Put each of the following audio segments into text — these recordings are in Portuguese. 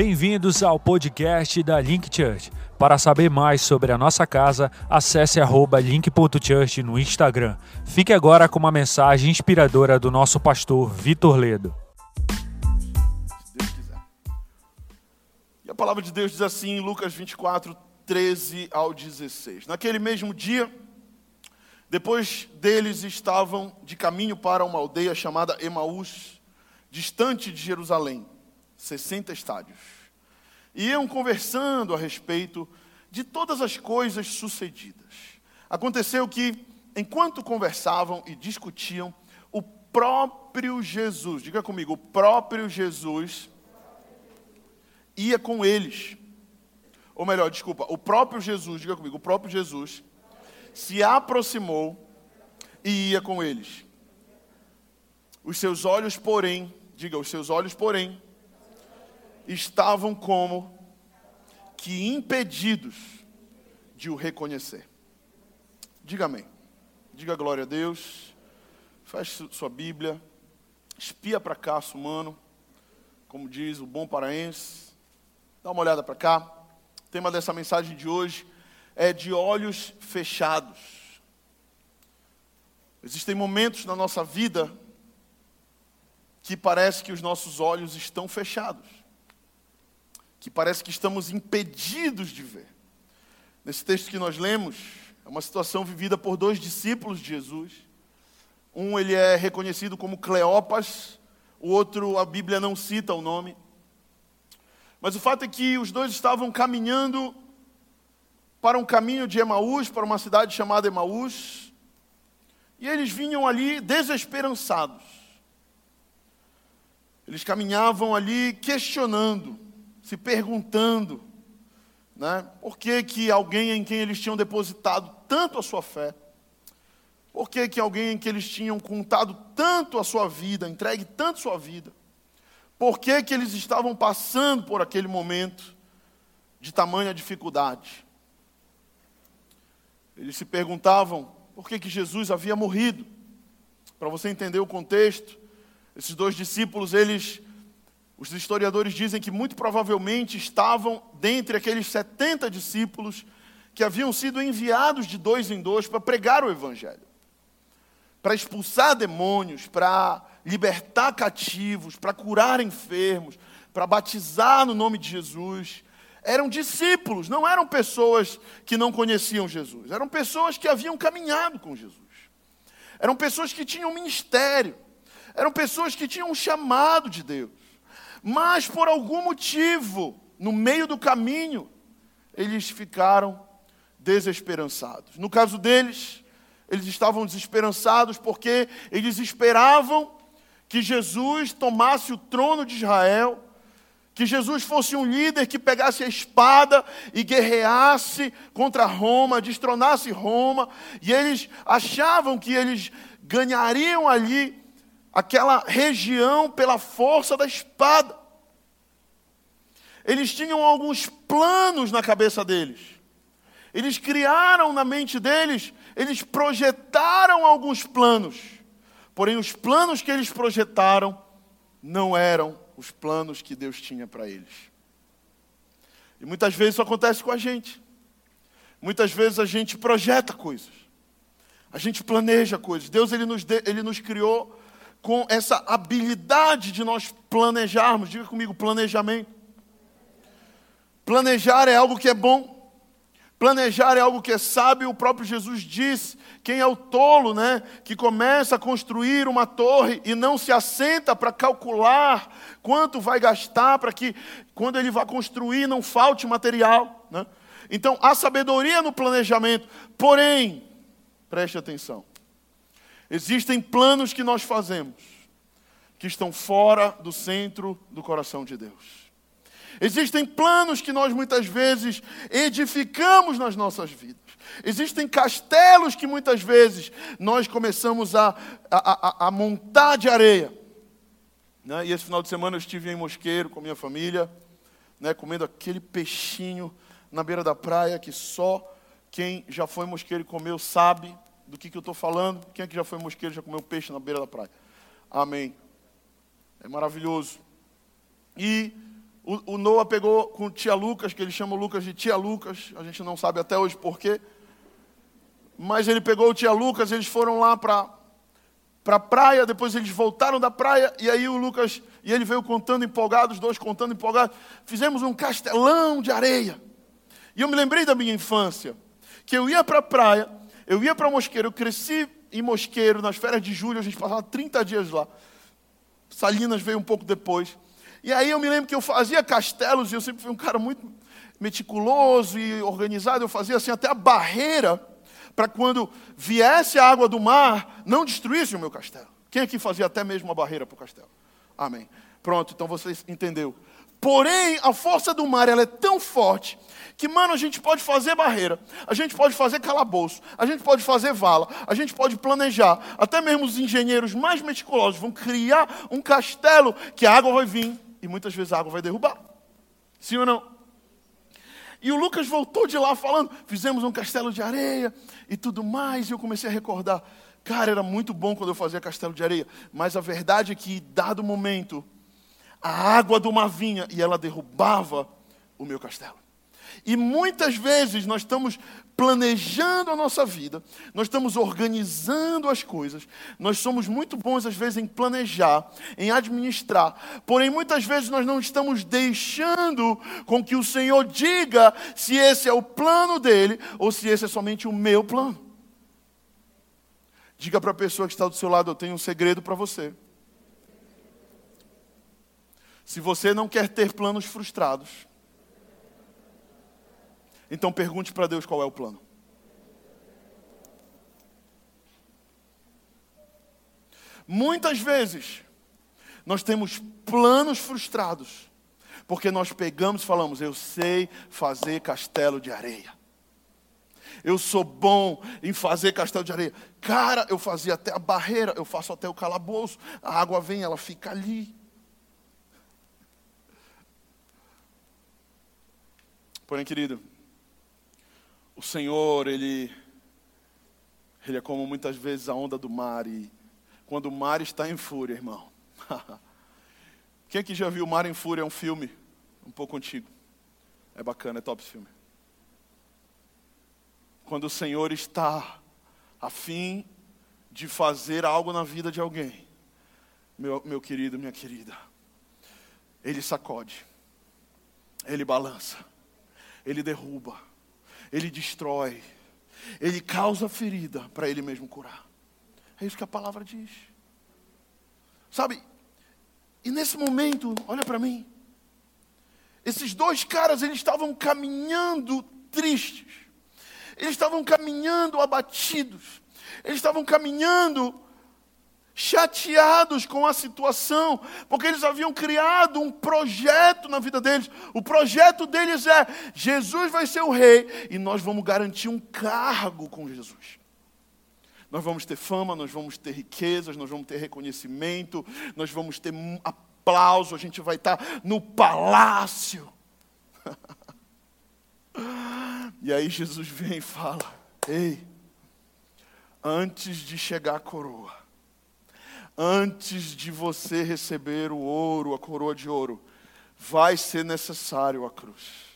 Bem-vindos ao podcast da Link Church. Para saber mais sobre a nossa casa, acesse link.church no Instagram. Fique agora com uma mensagem inspiradora do nosso pastor Vitor Ledo. Se Deus quiser. E a palavra de Deus diz assim em Lucas 24, 13 ao 16. Naquele mesmo dia, depois deles estavam de caminho para uma aldeia chamada Emaús, distante de Jerusalém, 60 estádios. E iam conversando a respeito de todas as coisas sucedidas. Aconteceu que, enquanto conversavam e discutiam, o próprio Jesus, diga comigo, o próprio Jesus ia com eles. Ou melhor, desculpa, o próprio Jesus, diga comigo, o próprio Jesus se aproximou e ia com eles. Os seus olhos, porém, diga, os seus olhos, porém, estavam como que impedidos de o reconhecer. Diga amém. Diga glória a Deus. Feche sua Bíblia. Espia para cá, humano. Como diz o bom paraense. Dá uma olhada para cá. O tema dessa mensagem de hoje é de olhos fechados. Existem momentos na nossa vida que parece que os nossos olhos estão fechados, que parece que estamos impedidos de ver. Nesse texto que nós lemos, é uma situação vivida por dois discípulos de Jesus. Um ele é reconhecido como Cleopas, o outro a Bíblia não cita o nome. Mas o fato é que os dois estavam caminhando para um caminho de Emaús, para uma cidade chamada Emaús, e eles vinham ali desesperançados. Eles caminhavam ali questionando, se perguntando, né, por que, que alguém em quem eles tinham depositado tanto a sua fé, por que, que alguém em que eles tinham contado tanto a sua vida, entregue tanto sua vida, por que, que eles estavam passando por aquele momento de tamanha dificuldade. Eles se perguntavam por que, que Jesus havia morrido. Para você entender o contexto, esses dois discípulos, eles, os historiadores dizem que muito provavelmente estavam dentre aqueles 70 discípulos que haviam sido enviados de dois em dois para pregar o Evangelho, para expulsar demônios, para libertar cativos, para curar enfermos, para batizar no nome de Jesus. Eram discípulos, não eram pessoas que não conheciam Jesus, eram pessoas que haviam caminhado com Jesus, eram pessoas que tinham ministério, eram pessoas que tinham um chamado de Deus, mas por algum motivo, no meio do caminho, eles ficaram desesperançados. No caso deles, eles estavam desesperançados porque eles esperavam que Jesus tomasse o trono de Israel que Jesus fosse um líder que pegasse a espada e guerreasse contra Roma, destronasse Roma, e eles achavam que eles ganhariam ali aquela região pela força da espada. Eles tinham alguns planos na cabeça deles. Eles criaram na mente deles, eles projetaram alguns planos. Porém, os planos que eles projetaram não eram os planos que Deus tinha para eles. E muitas vezes isso acontece com a gente. Muitas vezes a gente projeta coisas. A gente planeja coisas. Deus ele nos, ele nos criou com essa habilidade de nós planejarmos. Diga comigo, planejamento. Planejar é algo que é bom. Planejar é algo que é sábio, o próprio Jesus disse. Quem é o tolo, né, que começa a construir uma torre e não se assenta para calcular quanto vai gastar para que quando ele vai construir não falte material, né? Então, há sabedoria no planejamento. Porém, preste atenção. Existem planos que nós fazemos que estão fora do centro do coração de Deus. Existem planos que nós muitas vezes edificamos nas nossas vidas. Existem castelos que muitas vezes nós começamos a, a, a, a montar de areia. Né? E esse final de semana eu estive em Mosqueiro com minha família, né, comendo aquele peixinho na beira da praia que só quem já foi mosqueiro e comeu sabe do que, que eu estou falando. Quem é que já foi mosqueiro já comeu peixe na beira da praia? Amém. É maravilhoso. E o, o Noah pegou com tia Lucas, que ele chama Lucas de tia Lucas, a gente não sabe até hoje porquê. Mas ele pegou o tia Lucas, eles foram lá para para a praia, depois eles voltaram da praia, e aí o Lucas, e ele veio contando empolgado, os dois contando empolgados. Fizemos um castelão de areia. E eu me lembrei da minha infância, que eu ia para a praia, eu ia para Mosqueiro, eu cresci em Mosqueiro, nas férias de julho, a gente passava 30 dias lá. Salinas veio um pouco depois. E aí eu me lembro que eu fazia castelos, e eu sempre fui um cara muito meticuloso e organizado, eu fazia assim até a barreira para quando viesse a água do mar, não destruísse o meu castelo. Quem aqui fazia até mesmo uma barreira para o castelo? Amém. Pronto, então você entendeu. Porém, a força do mar ela é tão forte que, mano, a gente pode fazer barreira, a gente pode fazer calabouço, a gente pode fazer vala, a gente pode planejar. Até mesmo os engenheiros mais meticulosos vão criar um castelo que a água vai vir e muitas vezes a água vai derrubar. Sim ou não? E o Lucas voltou de lá falando: fizemos um castelo de areia e tudo mais. E eu comecei a recordar: cara, era muito bom quando eu fazia castelo de areia. Mas a verdade é que, dado momento, a água do mar vinha e ela derrubava o meu castelo. E muitas vezes nós estamos planejando a nossa vida, nós estamos organizando as coisas, nós somos muito bons às vezes em planejar, em administrar, porém muitas vezes nós não estamos deixando com que o Senhor diga se esse é o plano dele ou se esse é somente o meu plano. Diga para a pessoa que está do seu lado: Eu tenho um segredo para você. Se você não quer ter planos frustrados, então pergunte para Deus qual é o plano. Muitas vezes, nós temos planos frustrados, porque nós pegamos e falamos: Eu sei fazer castelo de areia. Eu sou bom em fazer castelo de areia. Cara, eu fazia até a barreira, eu faço até o calabouço. A água vem, ela fica ali. Porém, querido, o Senhor, Ele, Ele é como muitas vezes a onda do mar, e quando o mar está em fúria, irmão. Quem aqui já viu o Mar em Fúria? É um filme um pouco antigo. É bacana, é top esse filme. Quando o Senhor está a fim de fazer algo na vida de alguém, meu, meu querido, minha querida, Ele sacode, Ele balança, Ele derruba, ele destrói, ele causa ferida para ele mesmo curar. É isso que a palavra diz. Sabe? E nesse momento, olha para mim. Esses dois caras, eles estavam caminhando tristes. Eles estavam caminhando abatidos. Eles estavam caminhando chateados com a situação, porque eles haviam criado um projeto na vida deles. O projeto deles é: Jesus vai ser o rei e nós vamos garantir um cargo com Jesus. Nós vamos ter fama, nós vamos ter riquezas, nós vamos ter reconhecimento, nós vamos ter aplauso, a gente vai estar no palácio. e aí Jesus vem e fala: Ei, antes de chegar a coroa, antes de você receber o ouro, a coroa de ouro, vai ser necessário a cruz.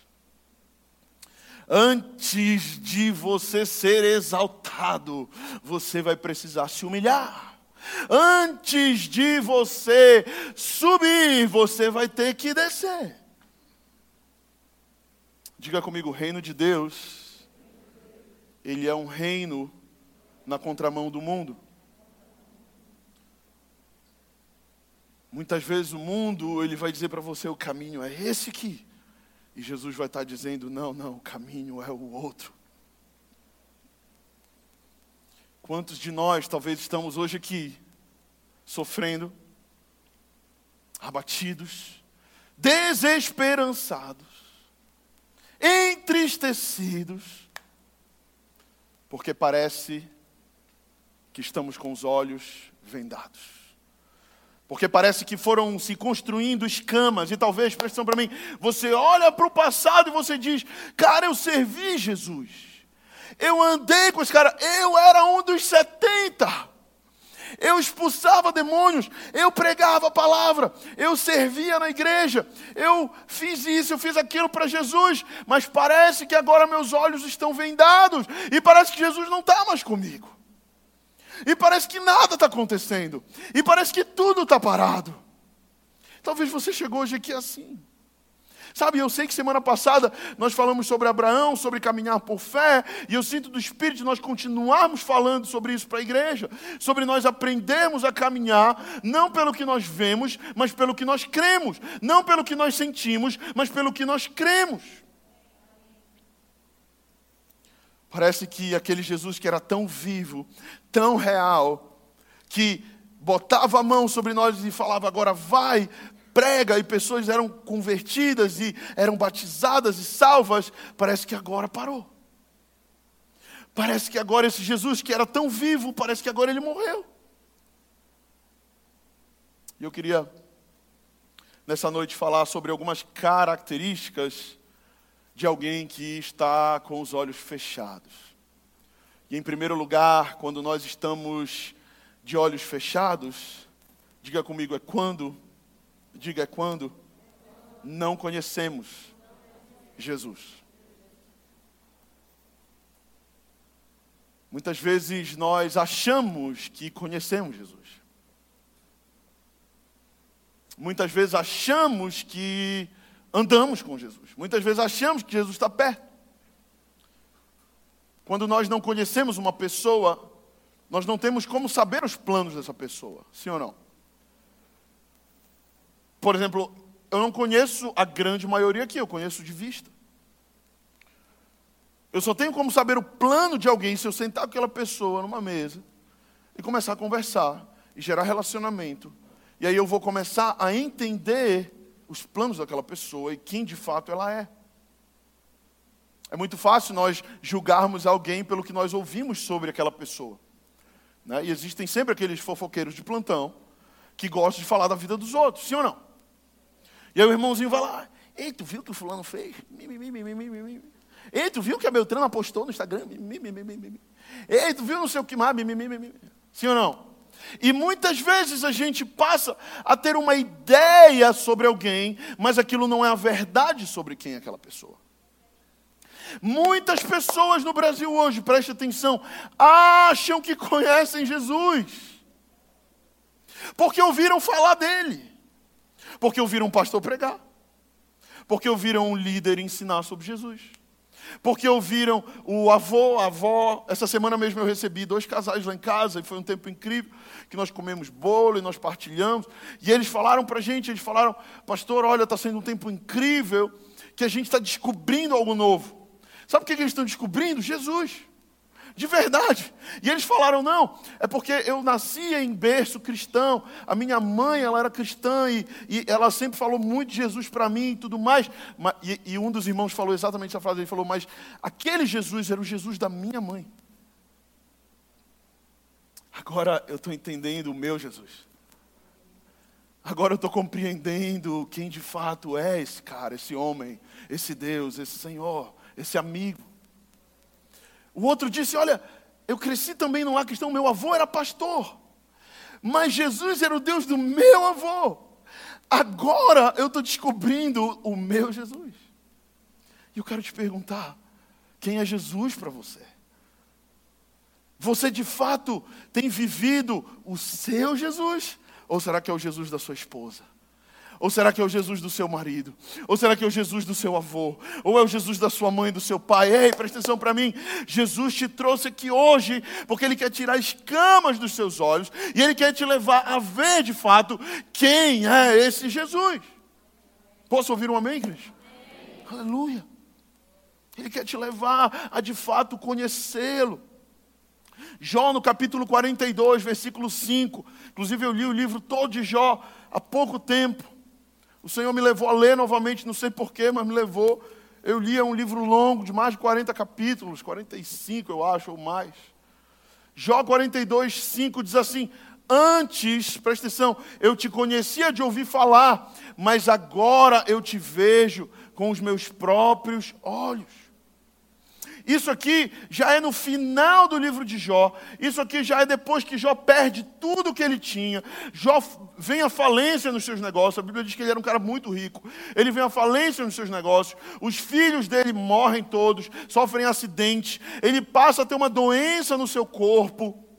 Antes de você ser exaltado, você vai precisar se humilhar. Antes de você subir, você vai ter que descer. Diga comigo, o reino de Deus, ele é um reino na contramão do mundo. Muitas vezes o mundo ele vai dizer para você o caminho é esse aqui. E Jesus vai estar dizendo: não, não, o caminho é o outro. Quantos de nós talvez estamos hoje aqui sofrendo, abatidos, desesperançados, entristecidos, porque parece que estamos com os olhos vendados. Porque parece que foram se construindo escamas, e talvez, presta para mim, você olha para o passado e você diz: Cara, eu servi Jesus, eu andei com esse cara, eu era um dos 70, eu expulsava demônios, eu pregava a palavra, eu servia na igreja, eu fiz isso, eu fiz aquilo para Jesus, mas parece que agora meus olhos estão vendados e parece que Jesus não está mais comigo. E parece que nada está acontecendo. E parece que tudo está parado. Talvez você chegou hoje aqui assim. Sabe, eu sei que semana passada nós falamos sobre Abraão, sobre caminhar por fé, e eu sinto do Espírito nós continuarmos falando sobre isso para a igreja, sobre nós aprendermos a caminhar, não pelo que nós vemos, mas pelo que nós cremos, não pelo que nós sentimos, mas pelo que nós cremos. Parece que aquele Jesus que era tão vivo, tão real, que botava a mão sobre nós e falava: agora vai, prega, e pessoas eram convertidas e eram batizadas e salvas, parece que agora parou. Parece que agora esse Jesus que era tão vivo, parece que agora ele morreu. E eu queria, nessa noite, falar sobre algumas características de alguém que está com os olhos fechados. E em primeiro lugar, quando nós estamos de olhos fechados, diga comigo, é quando, diga é quando não conhecemos Jesus. Muitas vezes nós achamos que conhecemos Jesus. Muitas vezes achamos que andamos com Jesus. Muitas vezes achamos que Jesus está perto. Quando nós não conhecemos uma pessoa, nós não temos como saber os planos dessa pessoa, sim ou não? Por exemplo, eu não conheço a grande maioria aqui, eu conheço de vista. Eu só tenho como saber o plano de alguém se eu sentar com aquela pessoa numa mesa e começar a conversar e gerar relacionamento. E aí eu vou começar a entender os planos daquela pessoa e quem de fato ela é. É muito fácil nós julgarmos alguém pelo que nós ouvimos sobre aquela pessoa. Né? E existem sempre aqueles fofoqueiros de plantão que gostam de falar da vida dos outros, sim ou não? E aí o irmãozinho vai lá, ei, tu viu o que o fulano fez? Ei, tu viu o que a Beltrana postou no Instagram? Ei, tu viu não sei o que mais? Sim ou não? E muitas vezes a gente passa a ter uma ideia sobre alguém, mas aquilo não é a verdade sobre quem é aquela pessoa. Muitas pessoas no Brasil hoje, preste atenção, acham que conhecem Jesus, porque ouviram falar dele, porque ouviram um pastor pregar, porque ouviram um líder ensinar sobre Jesus porque ouviram o avô, a avó. Essa semana mesmo eu recebi dois casais lá em casa e foi um tempo incrível que nós comemos bolo e nós partilhamos. E eles falaram para a gente, eles falaram, pastor, olha, está sendo um tempo incrível que a gente está descobrindo algo novo. Sabe o que eles estão descobrindo? Jesus de verdade. E eles falaram: não, é porque eu nasci em berço cristão, a minha mãe ela era cristã e, e ela sempre falou muito de Jesus para mim e tudo mais. E, e, um dos irmãos falou exatamente essa frase: ele falou, mas aquele Jesus era o Jesus da minha mãe. Agora eu estou entendendo o meu Jesus. Agora eu estou compreendendo quem de fato é esse cara, esse homem, esse Deus, esse Senhor, esse amigo. O outro disse: Olha, eu cresci também numa questão, meu avô era pastor, mas Jesus era o Deus do meu avô. Agora eu estou descobrindo o meu Jesus. E eu quero te perguntar: quem é Jesus para você? Você de fato tem vivido o seu Jesus? Ou será que é o Jesus da sua esposa? Ou será que é o Jesus do seu marido? Ou será que é o Jesus do seu avô? Ou é o Jesus da sua mãe, do seu pai? Ei, presta atenção para mim. Jesus te trouxe aqui hoje porque Ele quer tirar escamas dos seus olhos e Ele quer te levar a ver de fato quem é esse Jesus. Posso ouvir um amém, igreja? Amém. Aleluia. Ele quer te levar a de fato conhecê-lo. Jó no capítulo 42, versículo 5. Inclusive eu li o livro todo de Jó há pouco tempo. O Senhor me levou a ler novamente, não sei porquê, mas me levou. Eu li é um livro longo, de mais de 40 capítulos, 45 eu acho, ou mais. Jó 42, 5 diz assim: Antes, presta atenção, eu te conhecia de ouvir falar, mas agora eu te vejo com os meus próprios olhos. Isso aqui já é no final do livro de Jó. Isso aqui já é depois que Jó perde tudo que ele tinha. Jó vem à falência nos seus negócios. A Bíblia diz que ele era um cara muito rico. Ele vem à falência nos seus negócios. Os filhos dele morrem todos, sofrem acidentes. Ele passa a ter uma doença no seu corpo.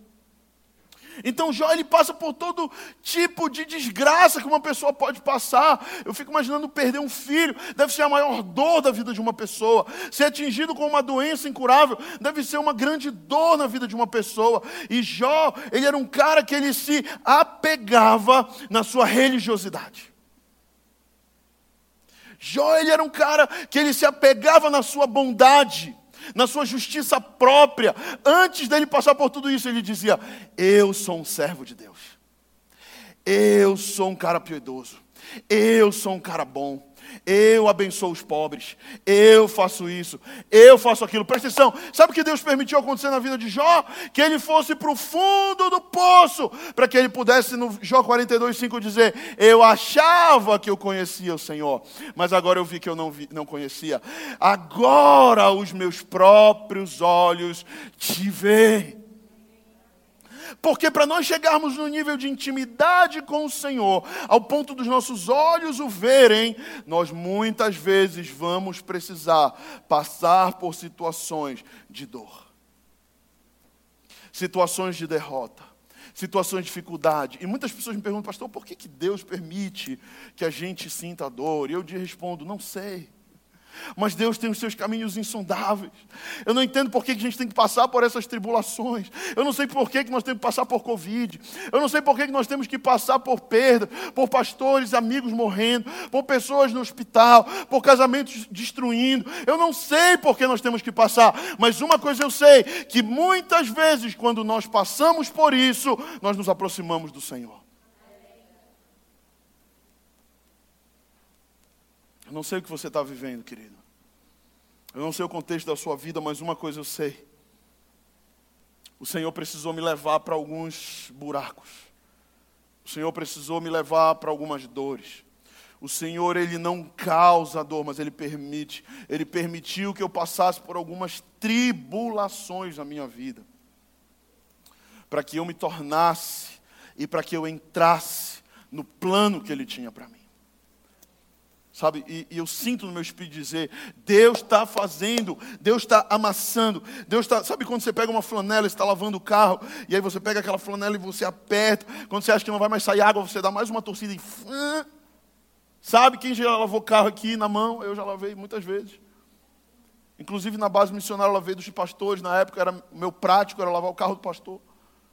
Então Jó ele passa por todo tipo de desgraça que uma pessoa pode passar. Eu fico imaginando perder um filho, deve ser a maior dor da vida de uma pessoa. Ser atingido com uma doença incurável deve ser uma grande dor na vida de uma pessoa. E Jó, ele era um cara que ele se apegava na sua religiosidade. Jó, ele era um cara que ele se apegava na sua bondade na sua justiça própria. Antes dele passar por tudo isso, ele dizia: Eu sou um servo de Deus. Eu sou um cara piedoso. Eu sou um cara bom eu abençoo os pobres, eu faço isso, eu faço aquilo. Presta atenção, sabe o que Deus permitiu acontecer na vida de Jó? Que ele fosse para o fundo do poço, para que ele pudesse, no Jó 42, 5, dizer: Eu achava que eu conhecia o Senhor, mas agora eu vi que eu não, vi, não conhecia. Agora os meus próprios olhos te veem. Porque para nós chegarmos no nível de intimidade com o Senhor, ao ponto dos nossos olhos o verem, nós muitas vezes vamos precisar passar por situações de dor, situações de derrota situações de dificuldade. E muitas pessoas me perguntam, pastor, por que, que Deus permite que a gente sinta dor? E eu respondo, não sei. Mas Deus tem os seus caminhos insondáveis. Eu não entendo por que a gente tem que passar por essas tribulações. Eu não sei por que nós temos que passar por Covid. Eu não sei por que nós temos que passar por perda, por pastores, amigos morrendo, por pessoas no hospital, por casamentos destruindo. Eu não sei por que nós temos que passar. Mas uma coisa eu sei: que muitas vezes, quando nós passamos por isso, nós nos aproximamos do Senhor. Eu não sei o que você está vivendo, querido. Eu não sei o contexto da sua vida, mas uma coisa eu sei. O Senhor precisou me levar para alguns buracos. O Senhor precisou me levar para algumas dores. O Senhor, Ele não causa dor, mas Ele permite. Ele permitiu que eu passasse por algumas tribulações na minha vida. Para que eu me tornasse e para que eu entrasse no plano que Ele tinha para mim. Sabe, e, e, eu sinto no meu espírito dizer: Deus está fazendo, Deus está amassando, Deus está. Sabe quando você pega uma flanela, está lavando o carro, e aí você pega aquela flanela e você aperta, quando você acha que não vai mais sair água, você dá mais uma torcida e. Sabe quem já lavou carro aqui na mão? Eu já lavei muitas vezes. Inclusive na base missionária eu lavei dos pastores, na época era meu prático, era lavar o carro do pastor.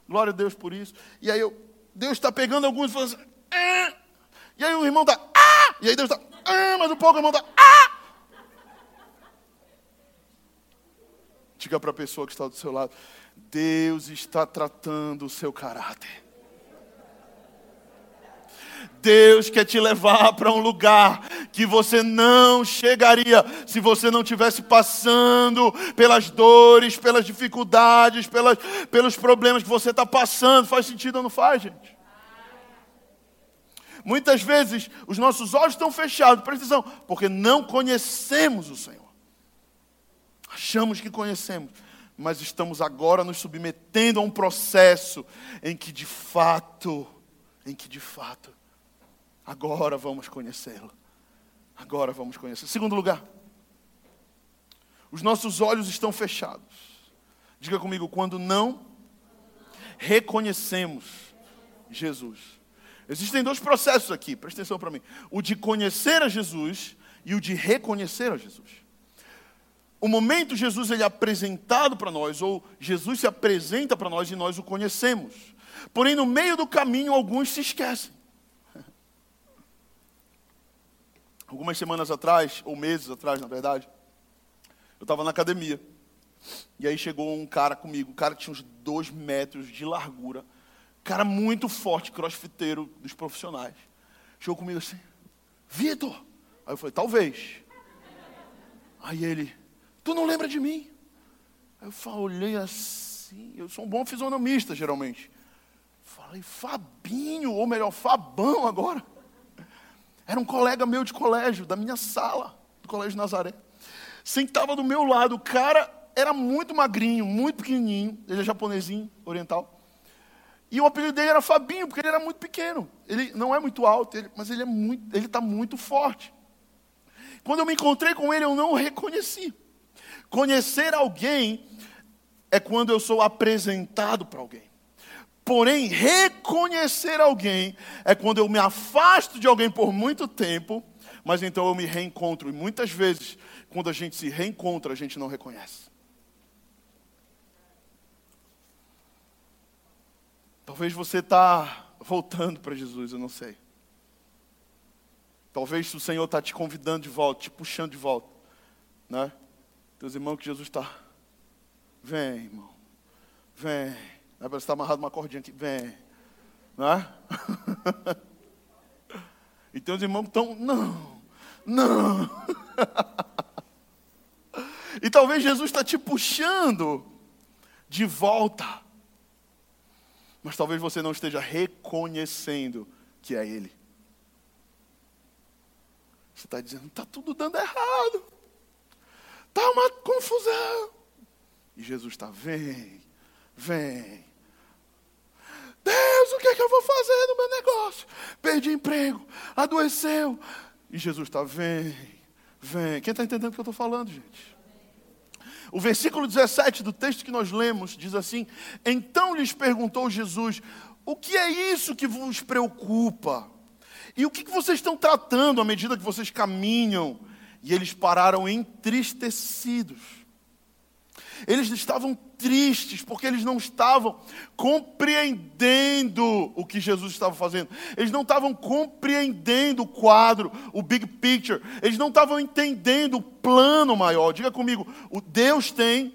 Glória a Deus por isso. E aí eu, Deus está pegando alguns e falando assim. Ah! E aí o irmão está. Ah! E aí Deus está. Ah, mas o pouco irmão está. Ah! Diga para a pessoa que está do seu lado: Deus está tratando o seu caráter. Deus quer te levar para um lugar que você não chegaria se você não tivesse passando pelas dores, pelas dificuldades, pelas, pelos problemas que você está passando. Faz sentido ou não faz, gente? Muitas vezes os nossos olhos estão fechados, presta atenção, porque não conhecemos o Senhor. Achamos que conhecemos, mas estamos agora nos submetendo a um processo em que de fato, em que de fato, agora vamos conhecê-lo. Agora vamos conhecer. Segundo lugar, os nossos olhos estão fechados. Diga comigo, quando não reconhecemos Jesus. Existem dois processos aqui, presta atenção para mim: o de conhecer a Jesus e o de reconhecer a Jesus. O momento Jesus ele é apresentado para nós, ou Jesus se apresenta para nós e nós o conhecemos. Porém, no meio do caminho, alguns se esquecem. Algumas semanas atrás, ou meses atrás, na verdade, eu estava na academia. E aí chegou um cara comigo, um cara tinha uns dois metros de largura cara muito forte, crossfiteiro dos profissionais. Chegou comigo assim, Vitor. Aí eu falei, talvez. Aí ele, tu não lembra de mim? Aí eu falei, olhei assim, eu sou um bom fisionomista, geralmente. Falei, Fabinho, ou melhor, Fabão agora. Era um colega meu de colégio, da minha sala, do Colégio Nazaré. Sentava do meu lado, o cara era muito magrinho, muito pequenininho, ele é japonesinho, oriental. E o apelido dele era Fabinho, porque ele era muito pequeno. Ele não é muito alto, ele, mas ele é muito, ele está muito forte. Quando eu me encontrei com ele, eu não o reconheci. Conhecer alguém é quando eu sou apresentado para alguém. Porém, reconhecer alguém é quando eu me afasto de alguém por muito tempo, mas então eu me reencontro. E muitas vezes, quando a gente se reencontra, a gente não reconhece. Talvez você está voltando para Jesus, eu não sei. Talvez o Senhor está te convidando de volta, te puxando de volta. Né? Teus irmãos que Jesus está. Vem, irmão. Vem. Né? Você está amarrado uma cordinha aqui. Vem. Né? e teus irmãos estão. Não. Não. e talvez Jesus está te puxando de volta. Mas talvez você não esteja reconhecendo que é Ele. Você está dizendo, está tudo dando errado. Está uma confusão. E Jesus está, vem, vem. Deus, o que é que eu vou fazer no meu negócio? Perdi emprego, adoeceu. E Jesus está, vem, vem. Quem está entendendo o que eu estou falando, gente? O versículo 17 do texto que nós lemos diz assim: Então lhes perguntou Jesus: O que é isso que vos preocupa? E o que vocês estão tratando à medida que vocês caminham? E eles pararam entristecidos. Eles estavam tristes porque eles não estavam compreendendo o que Jesus estava fazendo. Eles não estavam compreendendo o quadro, o big picture. Eles não estavam entendendo o plano maior. Diga comigo, o Deus tem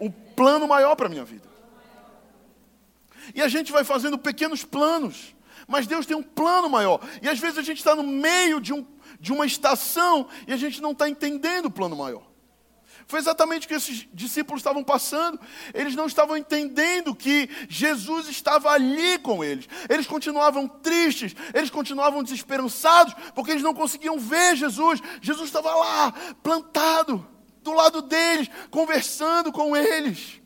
um plano maior para a minha vida. E a gente vai fazendo pequenos planos. Mas Deus tem um plano maior. E às vezes a gente está no meio de, um, de uma estação e a gente não está entendendo o plano maior. Foi exatamente o que esses discípulos estavam passando. Eles não estavam entendendo que Jesus estava ali com eles. Eles continuavam tristes, eles continuavam desesperançados, porque eles não conseguiam ver Jesus. Jesus estava lá, plantado, do lado deles, conversando com eles.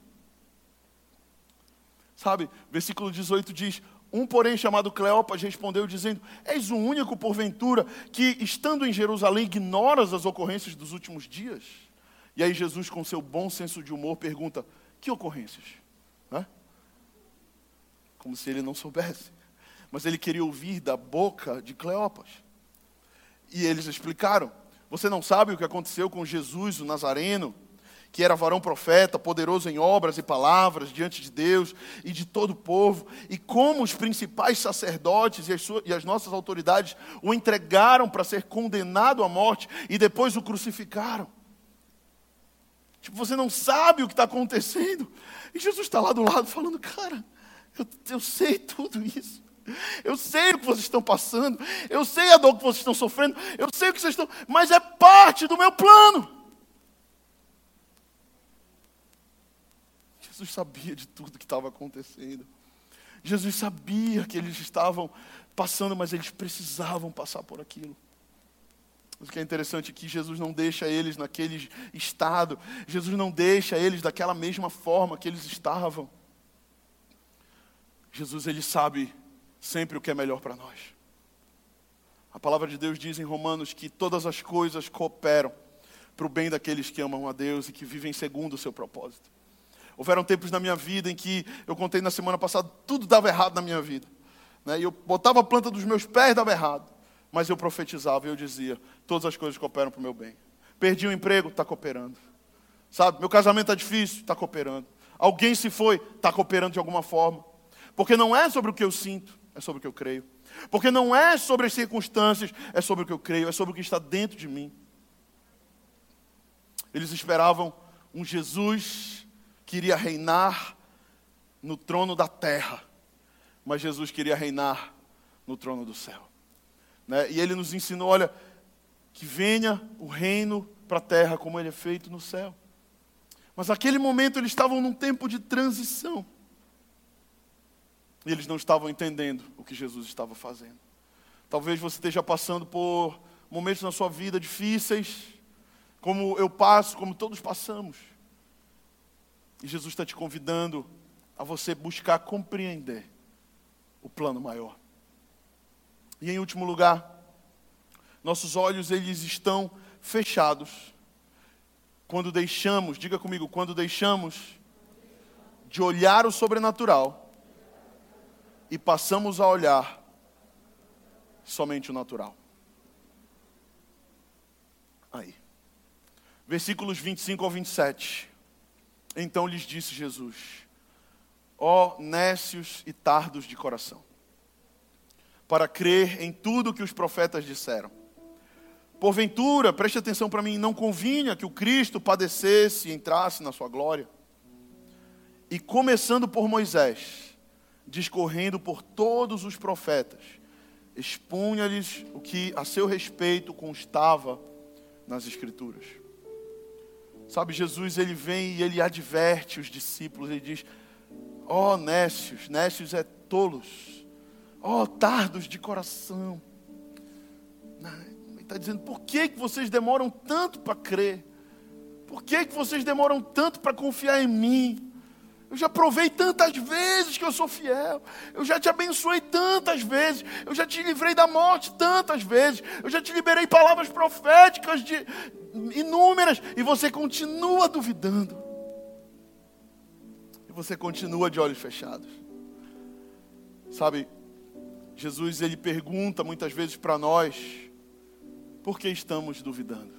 Sabe, versículo 18 diz: um, porém, chamado Cleopas, respondeu dizendo: És o único, porventura, que, estando em Jerusalém, ignoras as ocorrências dos últimos dias? E aí, Jesus, com seu bom senso de humor, pergunta: Que ocorrências? Como se ele não soubesse. Mas ele queria ouvir da boca de Cleopas. E eles explicaram: Você não sabe o que aconteceu com Jesus, o Nazareno? que era varão profeta, poderoso em obras e palavras diante de Deus e de todo o povo, e como os principais sacerdotes e as, suas, e as nossas autoridades o entregaram para ser condenado à morte e depois o crucificaram. Tipo, você não sabe o que está acontecendo. E Jesus está lá do lado falando, cara, eu, eu sei tudo isso. Eu sei o que vocês estão passando, eu sei a dor que vocês estão sofrendo, eu sei o que vocês estão, mas é parte do meu plano. Jesus sabia de tudo que estava acontecendo. Jesus sabia que eles estavam passando, mas eles precisavam passar por aquilo. O que é interessante é que Jesus não deixa eles naquele estado, Jesus não deixa eles daquela mesma forma que eles estavam. Jesus, ele sabe sempre o que é melhor para nós. A palavra de Deus diz em Romanos que todas as coisas cooperam para o bem daqueles que amam a Deus e que vivem segundo o seu propósito. Houveram tempos na minha vida em que, eu contei na semana passada, tudo dava errado na minha vida. Né? E eu botava a planta dos meus pés, dava errado. Mas eu profetizava e eu dizia: todas as coisas cooperam para o meu bem. Perdi o emprego, está cooperando. Sabe, meu casamento está difícil, está cooperando. Alguém se foi, está cooperando de alguma forma. Porque não é sobre o que eu sinto, é sobre o que eu creio. Porque não é sobre as circunstâncias, é sobre o que eu creio, é sobre o que está dentro de mim. Eles esperavam um Jesus queria reinar no trono da terra, mas Jesus queria reinar no trono do céu. Né? E ele nos ensinou: olha, que venha o reino para a terra como ele é feito no céu. Mas naquele momento eles estavam num tempo de transição. E eles não estavam entendendo o que Jesus estava fazendo. Talvez você esteja passando por momentos na sua vida difíceis, como eu passo, como todos passamos. E Jesus está te convidando a você buscar compreender o plano maior. E em último lugar, nossos olhos eles estão fechados quando deixamos, diga comigo, quando deixamos de olhar o sobrenatural e passamos a olhar somente o natural. Aí. Versículos 25 ao 27. Então lhes disse Jesus: Ó nécios e tardos de coração, para crer em tudo que os profetas disseram. Porventura, preste atenção para mim, não convinha que o Cristo padecesse e entrasse na sua glória. E começando por Moisés, discorrendo por todos os profetas, expunha-lhes o que a seu respeito constava nas Escrituras. Sabe, Jesus ele vem e ele adverte os discípulos, ele diz: Ó oh, nécios, nécios é tolos, ó oh, tardos de coração. Ele está dizendo: por que, que vocês demoram tanto para crer? Por que, que vocês demoram tanto para confiar em mim? Eu já provei tantas vezes que eu sou fiel. Eu já te abençoei tantas vezes. Eu já te livrei da morte tantas vezes. Eu já te liberei palavras proféticas de inúmeras. E você continua duvidando. E você continua de olhos fechados. Sabe, Jesus ele pergunta muitas vezes para nós: por que estamos duvidando?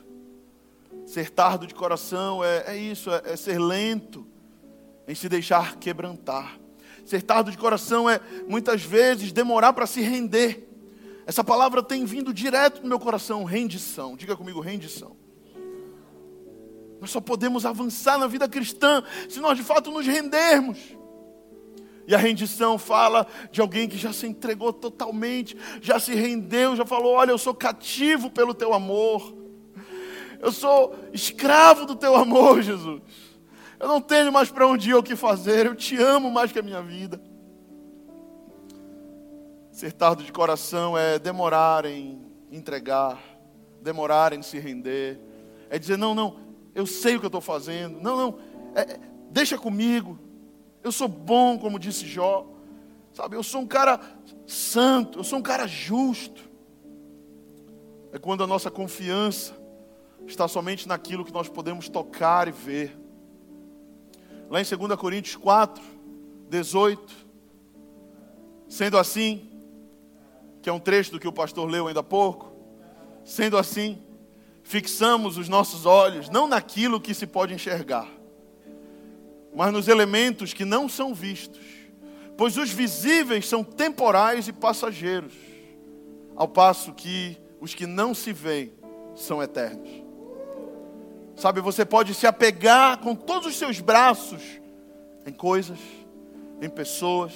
Ser tardo de coração é, é isso, é, é ser lento em se deixar quebrantar. Ser tardo de coração é muitas vezes demorar para se render. Essa palavra tem vindo direto no meu coração, rendição. Diga comigo, rendição. Nós só podemos avançar na vida cristã se nós de fato nos rendermos. E a rendição fala de alguém que já se entregou totalmente, já se rendeu, já falou: Olha, eu sou cativo pelo teu amor, eu sou escravo do teu amor, Jesus. Eu não tenho mais para onde ir ou o que fazer. Eu te amo mais que a minha vida. Ser tardo de coração é demorar em entregar, demorar em se render. É dizer, não, não, eu sei o que eu estou fazendo. Não, não, é, deixa comigo. Eu sou bom, como disse Jó. Sabe, eu sou um cara santo, eu sou um cara justo. É quando a nossa confiança está somente naquilo que nós podemos tocar e ver lá em 2 Coríntios 4, 18. Sendo assim, que é um trecho do que o pastor leu ainda há pouco, sendo assim, fixamos os nossos olhos não naquilo que se pode enxergar, mas nos elementos que não são vistos, pois os visíveis são temporais e passageiros, ao passo que os que não se veem são eternos. Sabe, você pode se apegar com todos os seus braços em coisas, em pessoas,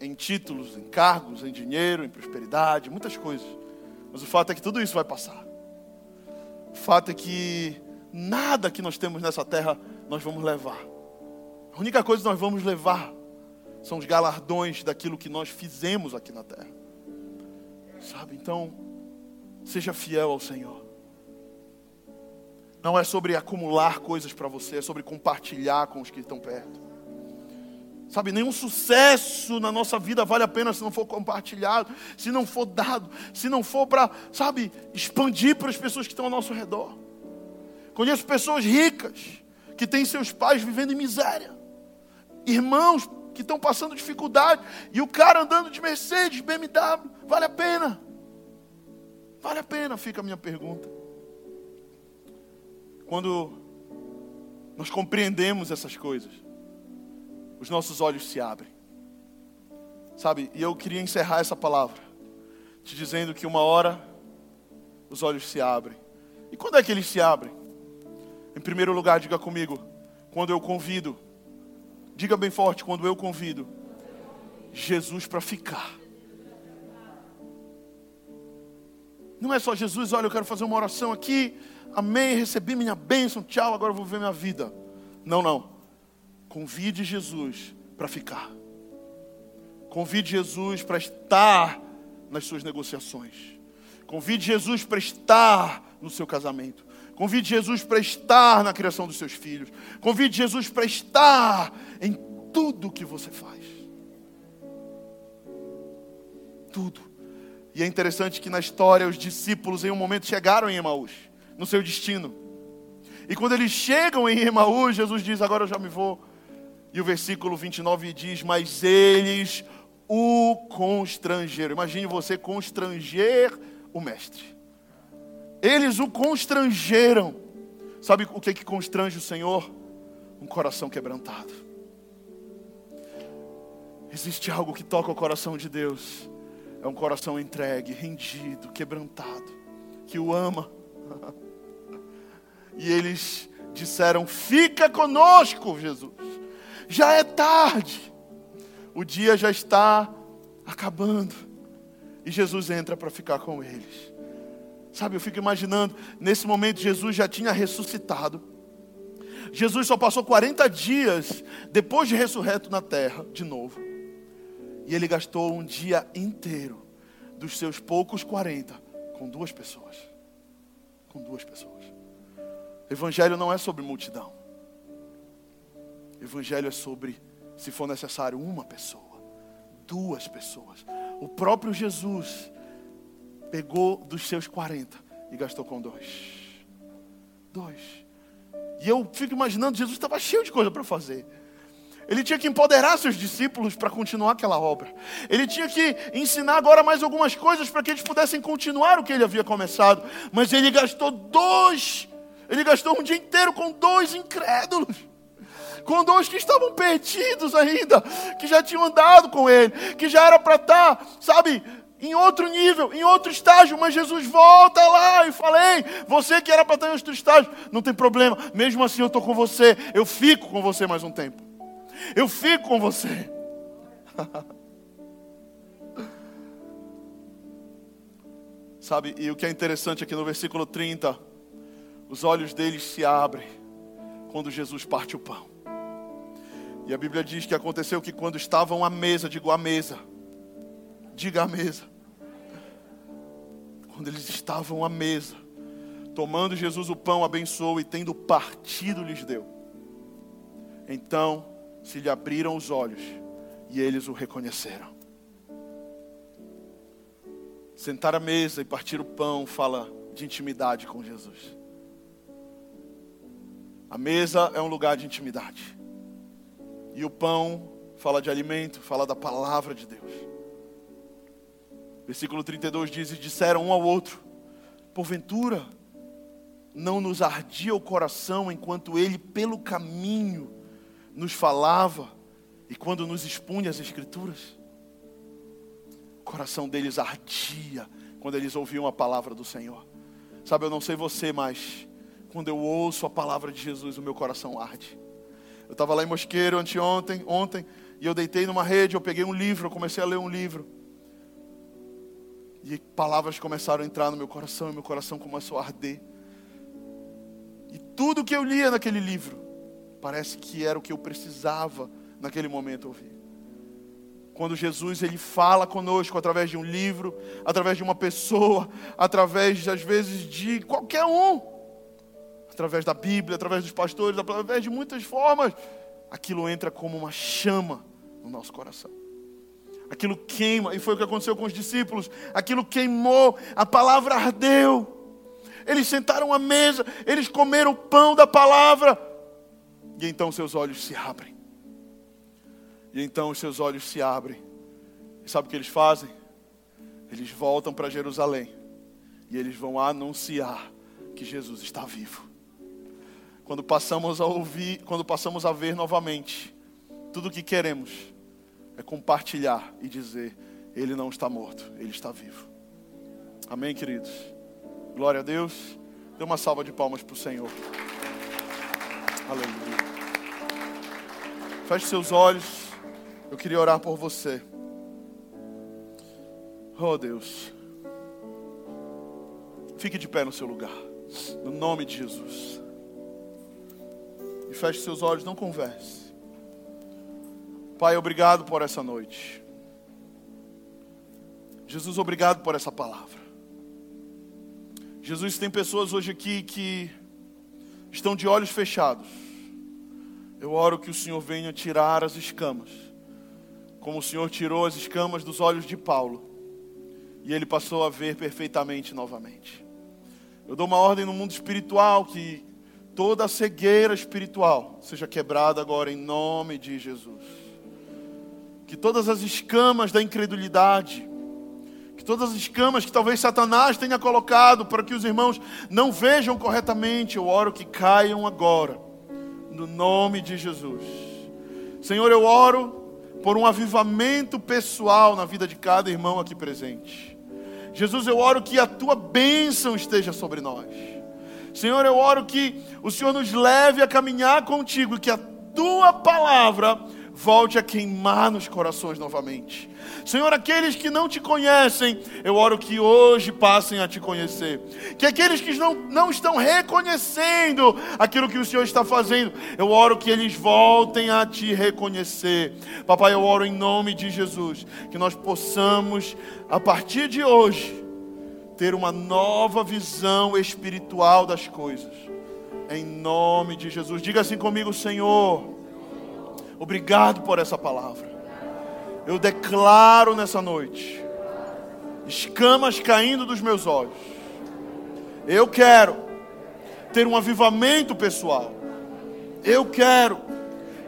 em títulos, em cargos, em dinheiro, em prosperidade, muitas coisas. Mas o fato é que tudo isso vai passar. O fato é que nada que nós temos nessa terra nós vamos levar. A única coisa que nós vamos levar são os galardões daquilo que nós fizemos aqui na terra. Sabe? Então, seja fiel ao Senhor. Não é sobre acumular coisas para você, é sobre compartilhar com os que estão perto. Sabe, nenhum sucesso na nossa vida vale a pena se não for compartilhado, se não for dado, se não for para, sabe, expandir para as pessoas que estão ao nosso redor. Conheço pessoas ricas que têm seus pais vivendo em miséria, irmãos que estão passando dificuldade, e o cara andando de Mercedes, BMW, vale a pena? Vale a pena, fica a minha pergunta. Quando nós compreendemos essas coisas, os nossos olhos se abrem. Sabe, e eu queria encerrar essa palavra te dizendo que uma hora os olhos se abrem. E quando é que eles se abrem? Em primeiro lugar, diga comigo, quando eu convido, diga bem forte, quando eu convido Jesus para ficar. Não é só Jesus, olha, eu quero fazer uma oração aqui, amém, recebi minha bênção, tchau, agora eu vou viver minha vida. Não, não. Convide Jesus para ficar. Convide Jesus para estar nas suas negociações. Convide Jesus para estar no seu casamento. Convide Jesus para estar na criação dos seus filhos. Convide Jesus para estar em tudo que você faz. Tudo. E é interessante que na história os discípulos em um momento chegaram em Emaús, no seu destino. E quando eles chegam em Emaús, Jesus diz: Agora eu já me vou. E o versículo 29 diz: Mas eles o constrangeram. Imagine você constranger o mestre. Eles o constrangeram. Sabe o que, que constrange o Senhor? Um coração quebrantado. Existe algo que toca o coração de Deus. É um coração entregue, rendido, quebrantado, que o ama. E eles disseram: Fica conosco, Jesus. Já é tarde. O dia já está acabando. E Jesus entra para ficar com eles. Sabe, eu fico imaginando, nesse momento Jesus já tinha ressuscitado. Jesus só passou 40 dias depois de ressurreto na terra, de novo. E ele gastou um dia inteiro dos seus poucos 40 com duas pessoas. Com duas pessoas. Evangelho não é sobre multidão. Evangelho é sobre, se for necessário, uma pessoa, duas pessoas. O próprio Jesus pegou dos seus 40 e gastou com dois. Dois. E eu fico imaginando, Jesus estava cheio de coisa para fazer. Ele tinha que empoderar seus discípulos para continuar aquela obra. Ele tinha que ensinar agora mais algumas coisas para que eles pudessem continuar o que ele havia começado. Mas ele gastou dois, ele gastou um dia inteiro com dois incrédulos. Com dois que estavam perdidos ainda, que já tinham andado com ele, que já era para estar, tá, sabe, em outro nível, em outro estágio, mas Jesus volta lá e falei, você que era para estar em outro estágio, não tem problema, mesmo assim eu estou com você, eu fico com você mais um tempo, eu fico com você. Sabe, e o que é interessante aqui no versículo 30, os olhos deles se abrem quando Jesus parte o pão. E a Bíblia diz que aconteceu que quando estavam à mesa, digo à mesa, diga à mesa, quando eles estavam à mesa, tomando Jesus o pão, abençoou e tendo partido lhes deu. Então se lhe abriram os olhos e eles o reconheceram. Sentar à mesa e partir o pão fala de intimidade com Jesus. A mesa é um lugar de intimidade. E o pão fala de alimento, fala da palavra de Deus. Versículo 32 diz: E disseram um ao outro: Porventura, não nos ardia o coração enquanto ele, pelo caminho, nos falava e quando nos expunha as Escrituras? O coração deles ardia quando eles ouviam a palavra do Senhor. Sabe, eu não sei você, mas quando eu ouço a palavra de Jesus, o meu coração arde. Eu estava lá em Mosqueiro anteontem, ontem, e eu deitei numa rede, eu peguei um livro, eu comecei a ler um livro. E palavras começaram a entrar no meu coração e meu coração começou a arder. E tudo que eu lia naquele livro, parece que era o que eu precisava naquele momento ouvir. Quando Jesus ele fala conosco através de um livro, através de uma pessoa, através às vezes de qualquer um, através da Bíblia, através dos pastores, através de muitas formas, aquilo entra como uma chama no nosso coração aquilo queima, e foi o que aconteceu com os discípulos, aquilo queimou, a palavra ardeu. Eles sentaram à mesa, eles comeram o pão da palavra, e então seus olhos se abrem. E então os seus olhos se abrem. E sabe o que eles fazem? Eles voltam para Jerusalém e eles vão anunciar que Jesus está vivo. Quando passamos a ouvir, quando passamos a ver novamente tudo o que queremos, é compartilhar e dizer: Ele não está morto, Ele está vivo. Amém, queridos? Glória a Deus. Dê uma salva de palmas para o Senhor. Aleluia. Feche seus olhos. Eu queria orar por você. Oh Deus. Fique de pé no seu lugar. No nome de Jesus. E feche seus olhos, não converse. Pai, obrigado por essa noite. Jesus, obrigado por essa palavra. Jesus, tem pessoas hoje aqui que estão de olhos fechados, eu oro que o Senhor venha tirar as escamas, como o Senhor tirou as escamas dos olhos de Paulo, e ele passou a ver perfeitamente novamente. Eu dou uma ordem no mundo espiritual que toda cegueira espiritual seja quebrada agora em nome de Jesus. Que todas as escamas da incredulidade, que todas as escamas que talvez Satanás tenha colocado para que os irmãos não vejam corretamente, eu oro que caiam agora, no nome de Jesus. Senhor, eu oro por um avivamento pessoal na vida de cada irmão aqui presente. Jesus, eu oro que a tua bênção esteja sobre nós. Senhor, eu oro que o Senhor nos leve a caminhar contigo e que a tua palavra volte a queimar nos corações novamente. Senhor, aqueles que não te conhecem, eu oro que hoje passem a te conhecer. Que aqueles que não, não estão reconhecendo aquilo que o Senhor está fazendo, eu oro que eles voltem a te reconhecer. Papai, eu oro em nome de Jesus, que nós possamos, a partir de hoje, ter uma nova visão espiritual das coisas. Em nome de Jesus. Diga assim comigo, Senhor. Obrigado por essa palavra. Eu declaro nessa noite escamas caindo dos meus olhos. Eu quero ter um avivamento pessoal. Eu quero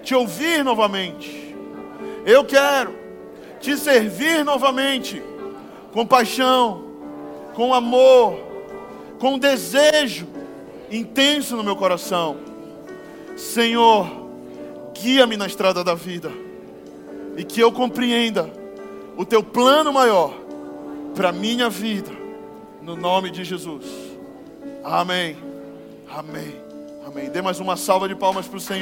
te ouvir novamente. Eu quero te servir novamente com paixão, com amor, com desejo intenso no meu coração. Senhor, guia-me na estrada da vida e que eu compreenda o teu plano maior para minha vida, no nome de Jesus. Amém. Amém. Amém. Dê mais uma salva de palmas para o Senhor.